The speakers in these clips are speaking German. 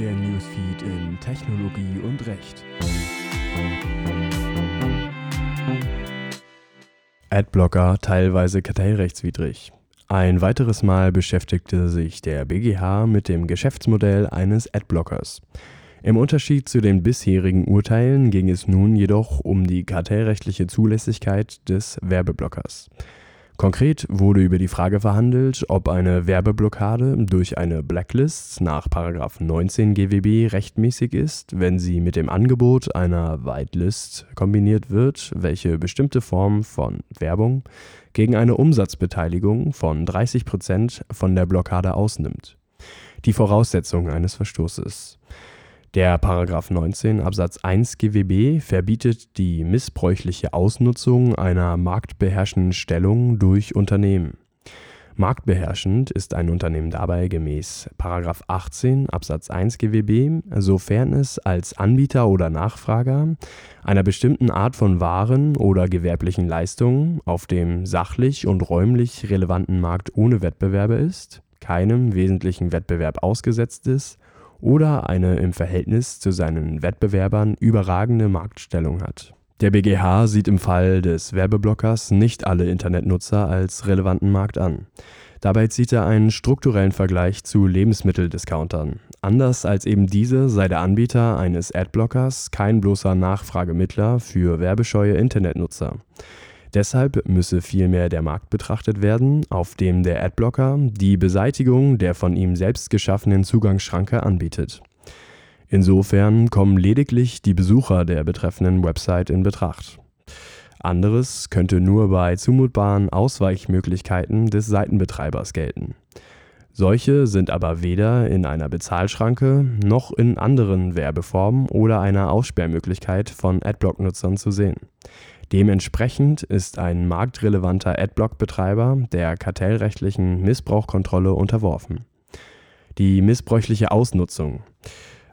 der Newsfeed in Technologie und Recht. Adblocker teilweise kartellrechtswidrig. Ein weiteres Mal beschäftigte sich der BGH mit dem Geschäftsmodell eines Adblockers. Im Unterschied zu den bisherigen Urteilen ging es nun jedoch um die kartellrechtliche Zulässigkeit des Werbeblockers. Konkret wurde über die Frage verhandelt, ob eine Werbeblockade durch eine Blacklist nach 19 GWB rechtmäßig ist, wenn sie mit dem Angebot einer Whitelist kombiniert wird, welche bestimmte Formen von Werbung gegen eine Umsatzbeteiligung von 30 Prozent von der Blockade ausnimmt. Die Voraussetzung eines Verstoßes der § 19 Absatz 1 GWB verbietet die missbräuchliche Ausnutzung einer marktbeherrschenden Stellung durch Unternehmen. Marktbeherrschend ist ein Unternehmen dabei gemäß § 18 Absatz 1 GWB, sofern es als Anbieter oder Nachfrager einer bestimmten Art von Waren oder gewerblichen Leistungen auf dem sachlich und räumlich relevanten Markt ohne Wettbewerber ist, keinem wesentlichen Wettbewerb ausgesetzt ist oder eine im Verhältnis zu seinen Wettbewerbern überragende Marktstellung hat. Der BGH sieht im Fall des Werbeblockers nicht alle Internetnutzer als relevanten Markt an. Dabei zieht er einen strukturellen Vergleich zu Lebensmitteldiscountern. Anders als eben diese sei der Anbieter eines Adblockers kein bloßer Nachfragemittler für werbescheue Internetnutzer. Deshalb müsse vielmehr der Markt betrachtet werden, auf dem der Adblocker die Beseitigung der von ihm selbst geschaffenen Zugangsschranke anbietet. Insofern kommen lediglich die Besucher der betreffenden Website in Betracht. Anderes könnte nur bei zumutbaren Ausweichmöglichkeiten des Seitenbetreibers gelten. Solche sind aber weder in einer Bezahlschranke noch in anderen Werbeformen oder einer Aussperrmöglichkeit von Adblock-Nutzern zu sehen. Dementsprechend ist ein marktrelevanter Adblock-Betreiber der kartellrechtlichen Missbrauchkontrolle unterworfen. Die missbräuchliche Ausnutzung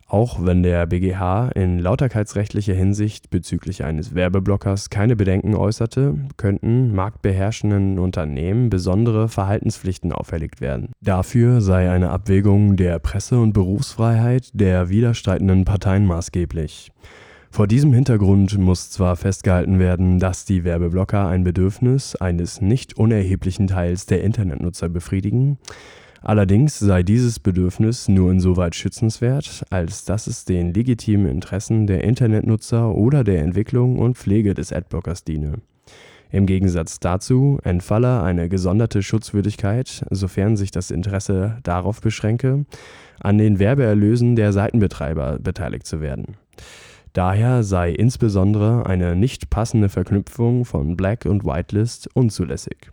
auch wenn der BGH in lauterkeitsrechtlicher Hinsicht bezüglich eines Werbeblockers keine Bedenken äußerte, könnten marktbeherrschenden Unternehmen besondere Verhaltenspflichten auferlegt werden. Dafür sei eine Abwägung der Presse- und Berufsfreiheit der widerstreitenden Parteien maßgeblich. Vor diesem Hintergrund muss zwar festgehalten werden, dass die Werbeblocker ein Bedürfnis eines nicht unerheblichen Teils der Internetnutzer befriedigen, allerdings sei dieses Bedürfnis nur insoweit schützenswert, als dass es den legitimen Interessen der Internetnutzer oder der Entwicklung und Pflege des Adblockers diene. Im Gegensatz dazu entfalle eine gesonderte Schutzwürdigkeit, sofern sich das Interesse darauf beschränke, an den Werbeerlösen der Seitenbetreiber beteiligt zu werden Daher sei insbesondere eine nicht passende Verknüpfung von Black und Whitelist unzulässig.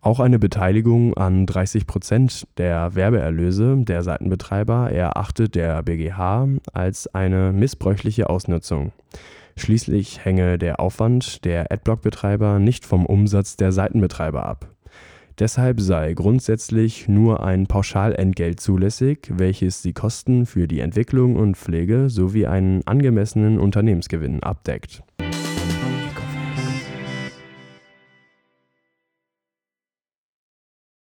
Auch eine Beteiligung an 30 Prozent der Werbeerlöse der Seitenbetreiber erachtet der BGH als eine missbräuchliche Ausnutzung. Schließlich hänge der Aufwand der Adblock-Betreiber nicht vom Umsatz der Seitenbetreiber ab Deshalb sei grundsätzlich nur ein Pauschalentgelt zulässig, welches die Kosten für die Entwicklung und Pflege sowie einen angemessenen Unternehmensgewinn abdeckt